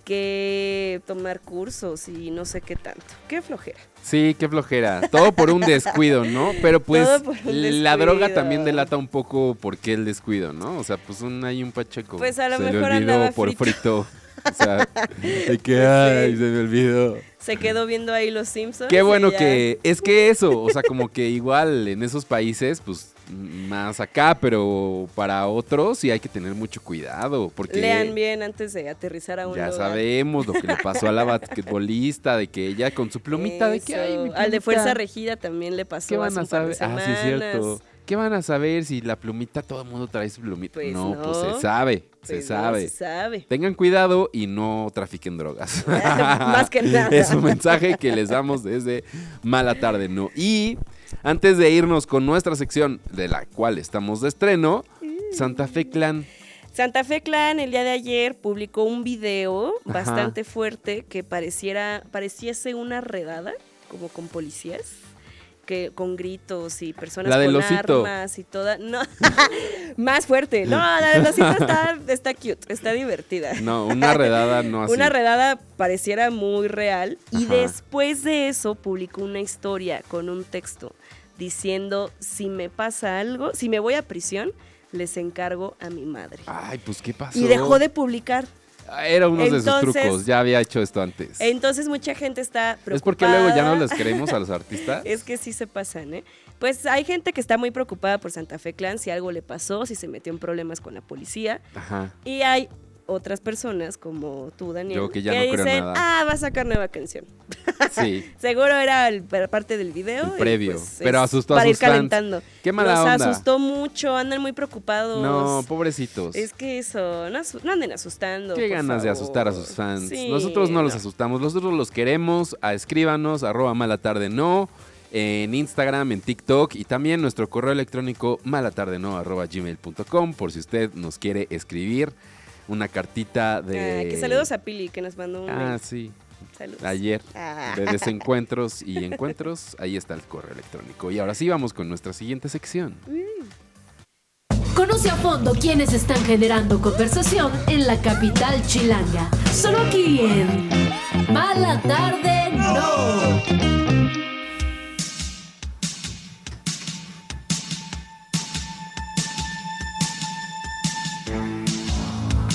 que tomar cursos y no sé qué tanto. Qué flojera. Sí, qué flojera. Todo por un descuido, ¿no? Pero [LAUGHS] pues la droga también delata un poco por qué el descuido, ¿no? O sea, pues un, hay un pacheco. Pues a lo se mejor le olvidó por frito. frito. O sea, [LAUGHS] de que, ay, se me olvidó. Se quedó viendo ahí los Simpsons. Qué bueno que, es que eso, o sea, como que igual en esos países, pues más acá, pero para otros sí hay que tener mucho cuidado, porque Lean bien antes de aterrizar a un ya lugar. sabemos lo que le pasó a la [LAUGHS] basquetbolista, de que ella con su plumita, de que Eso. ay, mi Al de plumita". Fuerza Regida también le pasó ¿Qué van a saber? Ah, sí, es cierto. ¿Qué van a saber si la plumita, todo el mundo trae su plumita? Pues no, pues se sabe, se Pues no, sabe. se sabe. Tengan cuidado y no trafiquen drogas. [LAUGHS] Más que [LAUGHS] nada. Es un mensaje que les damos desde Mala Tarde, ¿no? Y antes de irnos con nuestra sección, de la cual estamos de estreno, Santa Fe Clan. Santa Fe Clan el día de ayer publicó un video Ajá. bastante fuerte que pareciera, pareciese una redada, como con policías. Que con gritos y personas La del con osito. armas y toda. No, [LAUGHS] más fuerte. No, la del osito está, está cute, está divertida. No, una redada no [LAUGHS] así. Una redada pareciera muy real y después de eso publicó una historia con un texto diciendo si me pasa algo, si me voy a prisión, les encargo a mi madre. Ay, pues ¿qué pasó? Y dejó de publicar. Era uno de sus trucos, ya había hecho esto antes. Entonces mucha gente está preocupada. ¿Es porque luego ya no les creemos a los artistas? [LAUGHS] Es que sí se pasan, ¿eh? Pues hay gente que está muy preocupada por Santa Fe Clan, si algo le pasó, si se metió en problemas con la policía. Ajá. Y hay otras personas como tú, Daniel, Yo que ya no creo dicen, nada. ah, va a sacar nueva canción. [LAUGHS] Sí. [LAUGHS] Seguro era el- para parte del video. El y, previo. pues, Pero asustó a para sus ir fans. calentando. Qué mala Los onda. asustó mucho, andan muy preocupados. No, pobrecitos. Es que eso, no, anden asustando. Qué por ganas de asustar a sus fans. Sí, nosotros no los asustamos, nosotros los queremos. A escríbanos, arroba mala tarde no, en Instagram, en TikTok y también nuestro correo electrónico malatardeno arroba gmail.com por si usted nos quiere escribir una cartita de... Ah, que saludos a Pili, que nos mandó un Ah, sí. Saludos. Ayer, Ah. de desencuentros y encuentros, ahí está el correo electrónico. Y ahora sí vamos con nuestra siguiente sección. Conoce a fondo quiénes están generando conversación en la capital chilanga. Solo aquí en Mala Tarde No.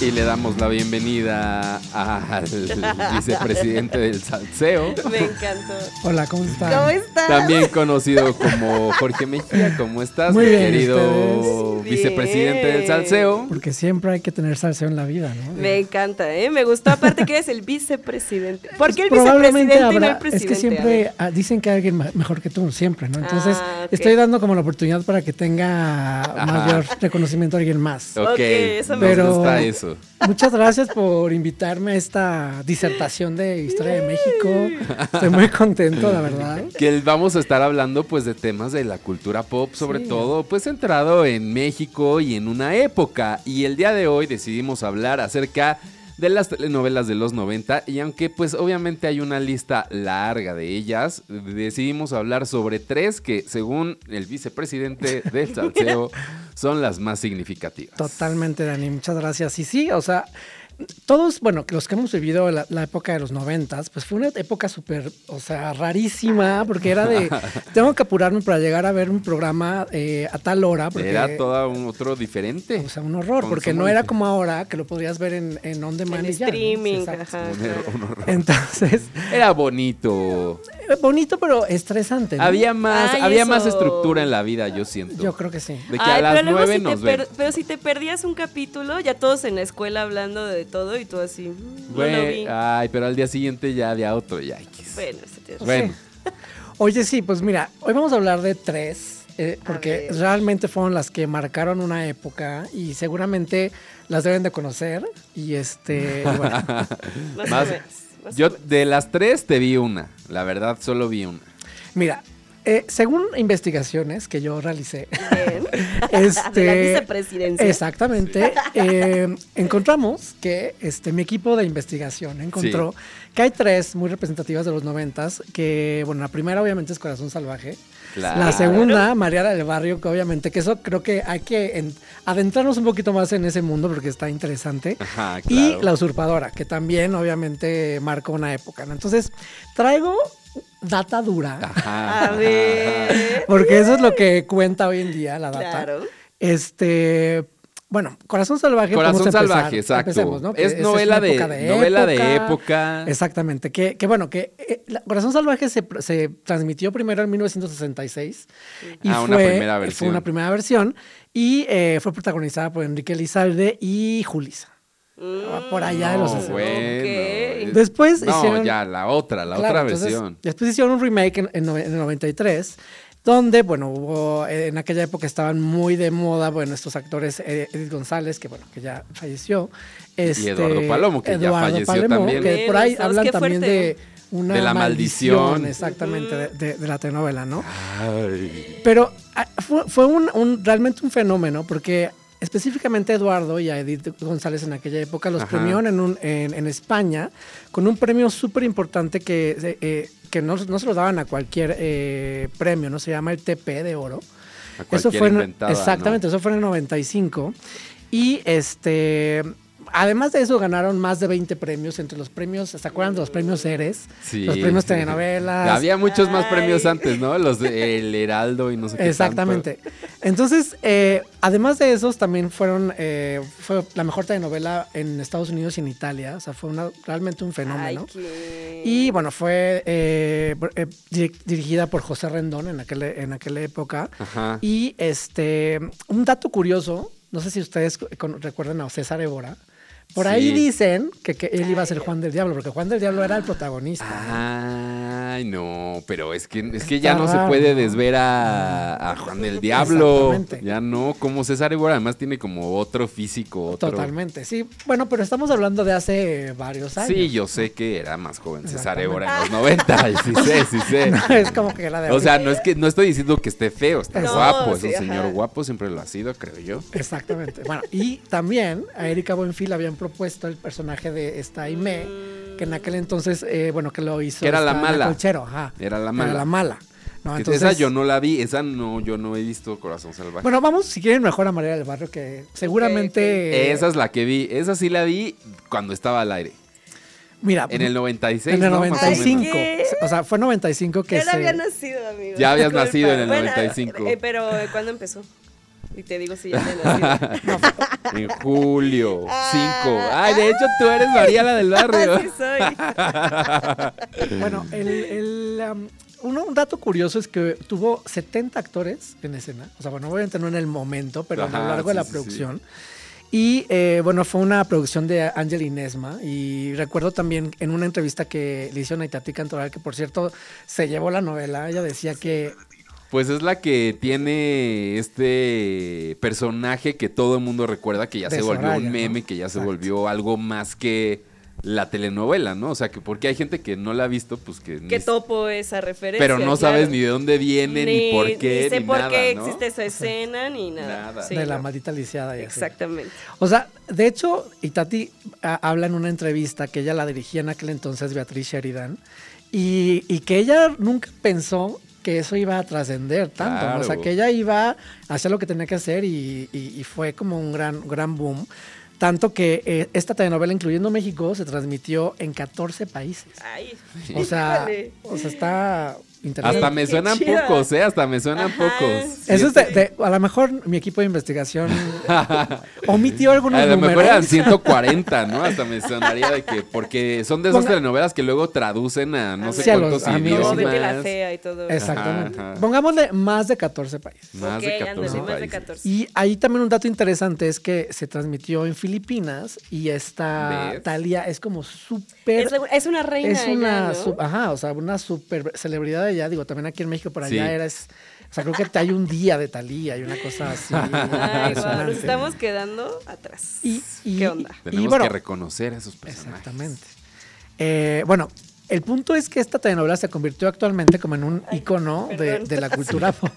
Y le damos la bienvenida al [LAUGHS] vicepresidente del Salseo. Me encantó. Hola, ¿cómo están? ¿Cómo estás? También conocido como Jorge Mejía. ¿Cómo estás, Muy mi bien, querido ¿ustedes? vicepresidente del. Salseo? Porque siempre hay que tener salseo en la vida, ¿no? Me encanta, ¿eh? Me gustó aparte que eres el vicepresidente. ¿Por qué el Probablemente vicepresidente y no el habrá, presidente? es que siempre ah, dicen que hay alguien mejor que tú, siempre, ¿no? Entonces, Ah, estoy dando como la oportunidad para que tenga mayor reconocimiento a alguien más. Ok, Ok, eso me Pero- gusta eso. Muchas gracias por invitarme a esta disertación de historia de México. Estoy muy contento, la verdad. Que vamos a estar hablando pues de temas de la cultura pop, sobre Sí. todo pues centrado en México y en una época. Y el día de hoy decidimos hablar acerca de las telenovelas de los 90 y aunque pues obviamente hay una lista larga de ellas, decidimos hablar sobre tres que según el vicepresidente [LAUGHS] del Salseo son las más significativas. Totalmente, Dani, muchas gracias. Y sí, o sea, todos, bueno, los que hemos vivido la, la época de los noventas, pues fue una época súper, o sea, rarísima, porque era de, [LAUGHS] tengo que apurarme para llegar a ver un programa eh, a tal hora, porque Era todo un otro diferente. o sea, un horror, porque no era como ahora, que lo podrías ver en, en on demand En y ya, ¿no? streaming, Exacto. ajá. Un error, un horror. Entonces, Era bonito. Bonito, pero estresante. ¿no? Había más, Ay, había más estructura en la vida, yo siento. Yo creo que sí. De que Ay, a las nueve si te nos per-. Pero si te perdías un capítulo, ya todos en la escuela hablando de todo y tú así, "Mm, no lo vi. Güey, ay, pero al día siguiente ya había otro, ya. Bueno, razón. Bueno, [LAUGHS] Oye, sí, pues mira, hoy vamos a hablar de tres, eh, porque realmente fueron las que marcaron una época y seguramente las deben de conocer. Y este, bueno, [LAUGHS] Más, Más- yo de las tres te vi una. La verdad, solo vi una. mira, eh, según investigaciones que yo realicé, este, [LAUGHS] De la vicepresidencia. Exactamente. eh, encontramos que este, mi equipo de investigación encontró que hay tres muy representativas de los noventas, que, bueno, la primera obviamente es Corazón Salvaje. Claro. La segunda, Mariana del Barrio, que obviamente que eso creo que hay que en- adentrarnos un poquito más en ese mundo porque está interesante. Ajá, Y claro. La Usurpadora, que también obviamente marcó una época. ¿no? Entonces, traigo data dura, Ajá. A ver. porque eso es lo que cuenta hoy en día la data. Claro. Este, bueno, Corazón Salvaje. Corazón. Salvaje, exacto. Empecemos, ¿no? Es novela de- época novela de época. Exactamente. Que, que bueno, que eh, Corazón Salvaje se, se transmitió primero en 1966. Y Ah, fue, una primera Fue versión. una primera versión. Y eh, fue protagonizada por Enrique Elizalde y Julisa. Por allá de los No, 60. bueno. Después No, hicieron- ya, la otra, la Claro, otra entonces, versión. Después hicieron un remake en, en en el 93, donde, bueno, hubo, eh, en aquella época estaban muy de moda, bueno, estos actores, eh, Edith González, que bueno, que ya falleció. Este, Eduardo Palomo, que ya falleció también. Que por ahí hablan también de una De la maldición. Exactamente, de, de- de la telenovela, ¿no? Ay. Pero ah, fue, fue un, un- realmente un fenómeno porque específicamente a Eduardo y a Edith González en aquella época los Ajá. premiaron en, un- en, en España con un premio súper importante que, eh, eh, que no, no se lo daban a cualquier eh, premio, ¿no? Se llama el TP de oro. A Eso fue en- inventada, ¿no? exactamente, eso fue en el 95. Y este además de eso ganaron más de 20 premios entre los premios, ¿se acuerdan de los premios Eres? Sí. Los premios telenovelas. Había muchos más Ay. premios antes, ¿no? Los de El Heraldo y no sé qué. Exactamente. Entonces, eh, además de esos, también fueron, eh, fue la mejor telenovela en Estados Unidos y en Italia. O sea, fue una, realmente un Ay, fenómeno. qué- Y bueno, fue eh, eh, diri- dirigida por José Rendón en aquella, en aquella época. Ajá. Y este, un dato curioso, no sé si ustedes recuerdan a César Évora. Por ahí dicen que, que él iba a ser Juan del Diablo, porque Juan del Diablo era el protagonista. Ay, no, pero es que, es que ya no se puede desver a, a Juan del Diablo. Exactamente. Ya no, como César Évora además tiene como otro físico, otro. Totalmente, sí. Bueno, pero estamos hablando de hace varios años. Sí, yo sé que era más joven César. Évora en los 90, y [LAUGHS] sí sé, sí sé. [LAUGHS] No, es como que la de O sea, no es que no estoy diciendo que esté feo, está No, guapo, es sí, un señor guapo, siempre lo ha sido, creo yo. Exactamente. Bueno, y también a Erika Buenfil habían propuesto el personaje de esta Aimee, que en aquel entonces, eh, bueno, que lo hizo. Que era la mala. Colchero, ajá. Era la mala. Era la mala. No, entonces, esa yo no la vi, esa no, yo no he visto Corazón Salvaje. Bueno, vamos, si quieren, mejor a María del Barrio, que seguramente. esa es la que vi, esa sí la vi cuando estaba al aire. Mira, En el 96. en el ¿no? Más o 95. menos. ¿Qué? O sea, fue 95 que Yo no se. había nacido, amigo. Ya habías nacido en el Bueno, 95. eh, pero ¿eh, ¿cuándo empezó? Y te digo si ya nacido. [LAUGHS] en julio, Ah. 5. Ay, de hecho tú eres María la del barrio. [LAUGHS] Así soy. [LAUGHS] Bueno, el, el, um, uno- un dato curioso es que tuvo 70 actores en escena. O sea, bueno, obviamente no en el momento, pero a lo largo de sí, la sí, producción. Y eh, bueno, fue una producción de Ángel Inesma. Y recuerdo también en una entrevista que le hicieron a Itatí Cantoral, que por cierto se llevó la novela. Ella decía que. Pues es la que tiene este personaje que todo el mundo recuerda, que ya De se volvió Soraya, un ¿no? meme, que ya se Exacto. volvió algo más que la telenovela, ¿no? O sea, que porque hay gente que no la ha visto, pues que... ni- Que topo esa referencia. pero no claro. sabes ni de dónde viene, ni, por qué, Ni sé ni por nada, qué ¿no? existe esa escena, ni nada. Nada. Sí, de la no. maldita lisiada. Exactamente. O sea, de hecho, Itati ah, habla en una entrevista que ella la dirigía en aquel entonces Beatriz Sheridan y, y que ella nunca pensó que eso iba a trascender tanto. ¿no? O sea, que ella iba a hacer lo que tenía que hacer y, y- y fue como un gran, gran boom. Tanto que eh, esta telenovela, incluyendo México, se transmitió en 14 países. Ay, O sea, o sea está interesante. Hasta me suenan pocos, ¿eh? Hasta me suenan Ajá. pocos. Eso es de, de- a lo mejor mi equipo de investigación [LAUGHS] omitió algunos A lo números. mejor eran 140, ¿no? Hasta me [LAUGHS] sonaría de que, porque son de esas Ponga- telenovelas que luego traducen a no sé Sí, a cuántos los idiomas. Betty la fea y todo. Exactamente. Ajá. Pongámosle más de 14 países. Más Ok, de 14 ándale, más de países. 14. Y ahí también un dato interesante es que se transmitió en Filipinas y esta ¿Ves? Talia es como súper... Es, una reina. Es una, ella, ¿no? su- ajá, o sea, una super celebridad allá. Digo, también aquí en México por allá Sí. era... es- o sea, creo que hay un día de Talía y una cosa así. [LAUGHS] Ay, guau, nos estamos quedando atrás. Y, y- ¿Qué onda? y Tenemos bueno, que reconocer a esos personajes. Exactamente. Eh, bueno, el punto es que esta telenovela se convirtió actualmente como en un icono de, de la cultura [LAUGHS] pop.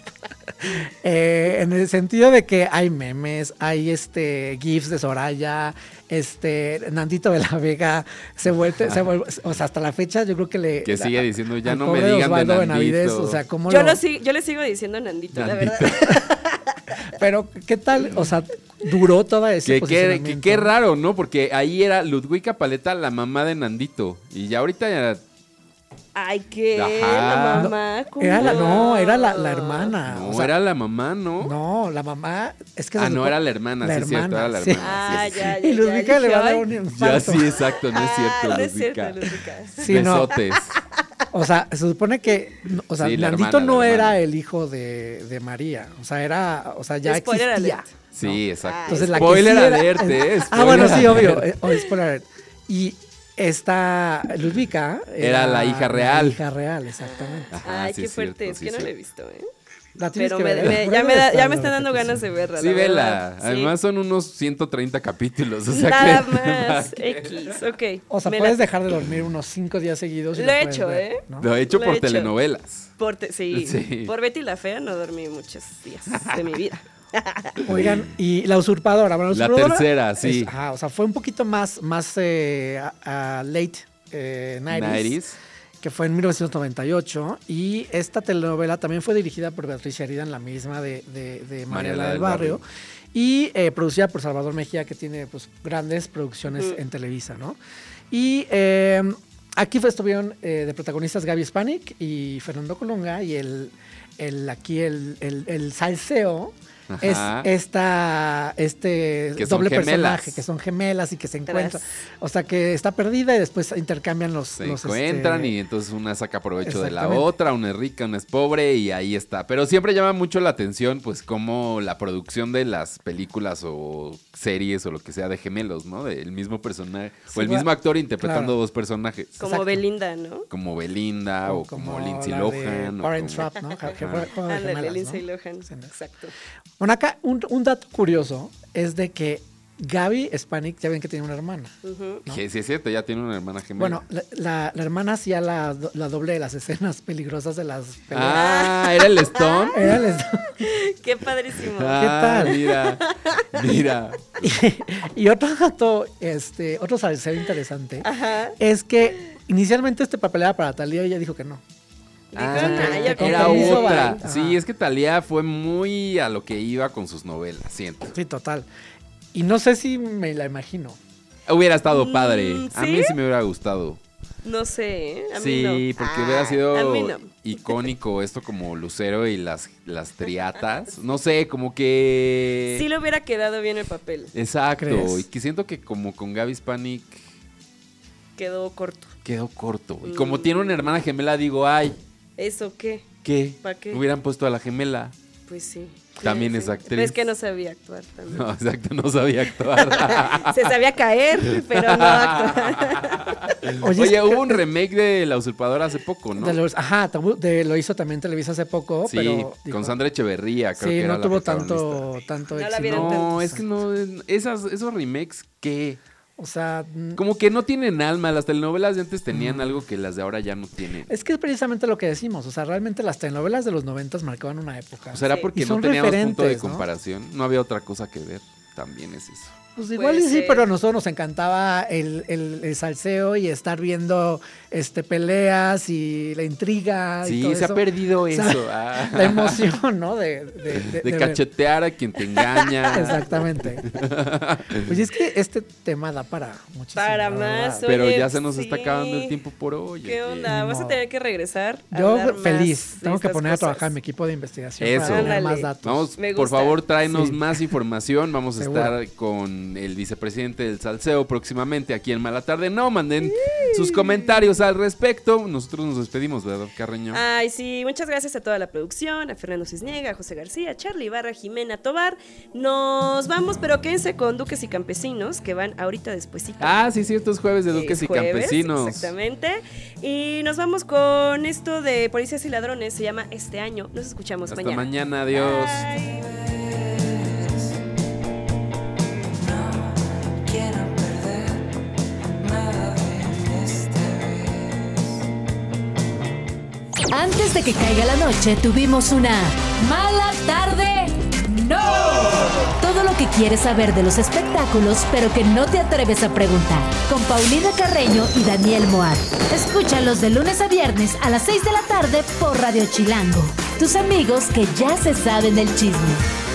[LAUGHS] Eh, en el sentido de que hay memes, hay este GIFs de Soraya, este Nandito de la Vega, se vuelve, se vuelve- o sea, hasta la fecha yo creo que le. Que sigue diciendo, ya no me digan de Osvaldo Benavides, Nandito. o sea, cómo Yo, lo- lo sig- yo le sigo diciendo Nandito, la Nandito. verdad. [LAUGHS] Pero, ¿qué tal? O sea, duró toda ese Que, que, que posicionamiento. qué raro, ¿no? Porque ahí era Ludwika Paleta, la mamá de Nandito. Y ya ahorita ya. Ay, ¿qué? Ajá. La mamá. ¿cómo? Era la, no, era la, la hermana. No, o sea, era la mamá, ¿no? No, la mamá es que ah, no, era la hermana, la sí, es cierto, era la sí. hermana. Ah, sí, sí. ya, ya. Y Ludwika ya, le va a dar un ay, Ya infarto. sí, exacto, no es cierto, Ah, no es cierto. Ludwika. Sí, no. Besotes. O sea, se supone que, o sea, Sí, Nandito hermana, no era el hijo de, de María. O sea, era, o sea, ya Spoiler existía. alert. Sí, exacto. Entonces, la que Spoiler sí era- alert, ¿eh? [LAUGHS] Ah, bueno, sí, Spoiler obvio. alert. eh, spoiler alert. Y esta Ludwika Era la hija real. La hija real, exactamente. Ajá, Ay, sí qué fuerte. cierto, es sí que no la he visto, ¿eh? La Pero que me, por ya, me da- ya me están dando ganas de verla. Sí, la vela. Además son unos 130 capítulos. O sea Nada que, [LAUGHS] más. X, ok. O sea, Me puedes la- dejar de dormir unos cinco días seguidos. y Lo he hecho, ver, ¿eh? ¿no? Lo he hecho Lo he por hecho. telenovelas. Por te- sí, [LAUGHS] Sí. por Betty la Fea no dormí muchos días de mi vida. [LAUGHS] Oigan, y La Usurpadora. Bueno, La Usurpadora tercera, es- sí. ajá, o sea, fue un poquito más, más eh, a- a late eh, 90s, 90s. que fue en 1998. Y esta telenovela también fue dirigida por Beatriz Sheridan, la misma de, de, de Mariela del Barrio. Y eh, producida por Salvador Mejía, que tiene pues, grandes producciones en Televisa, ¿no? Y eh, aquí fue- estuvieron eh, de protagonistas Gaby Spanik y Fernando Colunga. Y el, el aquí el, el, el salseo es esta, este Que doble gemelas. personaje, que son gemelas y que se encuentran. O sea, que está perdida y después intercambian los... Se los, encuentran este, y entonces una saca provecho de la otra, una es rica, una es pobre y ahí está. Pero siempre llama mucho la atención pues como la producción de las películas o series o lo que sea de gemelos, ¿no? Del mismo personaje Sí, o el mismo actor interpretando claro. dos personajes. Como Exacto. Belinda, ¿no? Como Belinda o, o como, Lindsay Lohan. o Parent como- Trap, ¿no? Ándale, Lindsay. Lohan. Exacto. Bueno, acá un, un dato curioso es de que Gaby Spanik, ya ven que tiene una hermana. Ujú. ¿no? Que sí es cierto, ya tiene una hermana gemela. Bueno, la, la- la hermana hacía la, do- la doble de las escenas peligrosas de las peleas. Ah, ¿era el Stone? [LAUGHS] Era el- [LAUGHS] Qué padrísimo. Ah, tal? Mira, mira. [LAUGHS] y, y otro dato, este, otro salseo interesante, Ajá. es que inicialmente este papel era para Talía y ella dijo que no. Ah, "Nah, ya con era otra. bye". Sí, es que Talía fue muy a lo que iba con sus novelas, siento. Sí, total. Y no sé si me la imagino. Hubiera estado Mm, padre. A mí ¿sí? me hubiera gustado. No sé, ¿eh? A mí Sí, no. porque Ah, hubiera A sido no. icónico esto como Lucero y las, las triatas. [LAUGHS] No sé, como que... Sí le hubiera quedado bien el papel. Exacto. ¿Crees? Y que siento que como con Gaby Spanik Quedó corto. quedó corto. Y como Mm. tiene una hermana gemela, digo, ay, ¿Eso qué? ¿qué? ¿Pa qué? Hubieran puesto a la gemela. Pues sí. También Sí, es sí. actriz. Es que no sabía actuar también. No, exacto, no sabía actuar. [LAUGHS] Se sabía caer, pero no actuar. [LAUGHS] Oye, hubo un remake de La Usurpadora hace poco, ¿no? De los- ajá, de- lo hizo también Televisa hace poco, sí, pero... dijo- con Sandra Echeverría, creo Sí, que no tuvo tanto, tanto No la éxito. No, es que no, esas, esos remakes, ¿qué? O sea, mm, Como que no tienen alma. Las telenovelas de antes tenían algo que las de ahora ya no tienen. es que es precisamente lo que decimos. O sea, realmente las telenovelas de los noventas marcaban una época. O sea, era Sí. porque no teníamos punto de comparación. ¿no? había otra cosa que ver. También es eso. Pues igual sí, pero a nosotros nos encantaba el, el- el salseo y estar viendo este peleas y la intriga. y Sí, todo se ha eso. perdido O sea, eso. [LAUGHS] ah. La emoción, ¿no? De, de, [LAUGHS] de- De de ver. cachetear a quien te engaña. [LAUGHS] Exactamente. Oye, es que este tema da para muchísimo. Para más, verdad. Pero Oye, ya se nos está acabando el tiempo por hoy. ¿Qué oye. onda? Vas a tener que regresar. a Yo feliz. Tengo que poner a trabajar mi equipo de investigación Eso. para más datos. Vamos, Me por favor, tráenos Sí. más información. Vamos a Seguro. estar con el vicepresidente del Salseo próximamente aquí en Mala Tarde. No, manden sus comentarios al respecto. Nosotros nos despedimos, ¿verdad, Carreño? Ay, sí, muchas gracias a toda la producción, a Fernando Cisniega, a José García, a Charlie Ibarra, Jimena Tobar. Nos vamos, pero quédense con Duques y Campesinos, que van ahorita despuesito. Ah, sí, cierto, es jueves de Es Duques y jueves, Campesinos. Exactamente. Y nos vamos con esto de Policías y Ladrones, se llama Este Año. Nos escuchamos Hasta mañana. mañana, adiós. Bye. Antes de que caiga la noche, tuvimos una mala tarde. ¡No! Todo lo que quieres saber de los espectáculos, pero que no te atreves a preguntar. Con Paulina Carreño y Daniel Moat. Escúchalos de lunes a viernes a las 6 de la tarde por Radio Chilango. Tus amigos que ya se saben del chisme.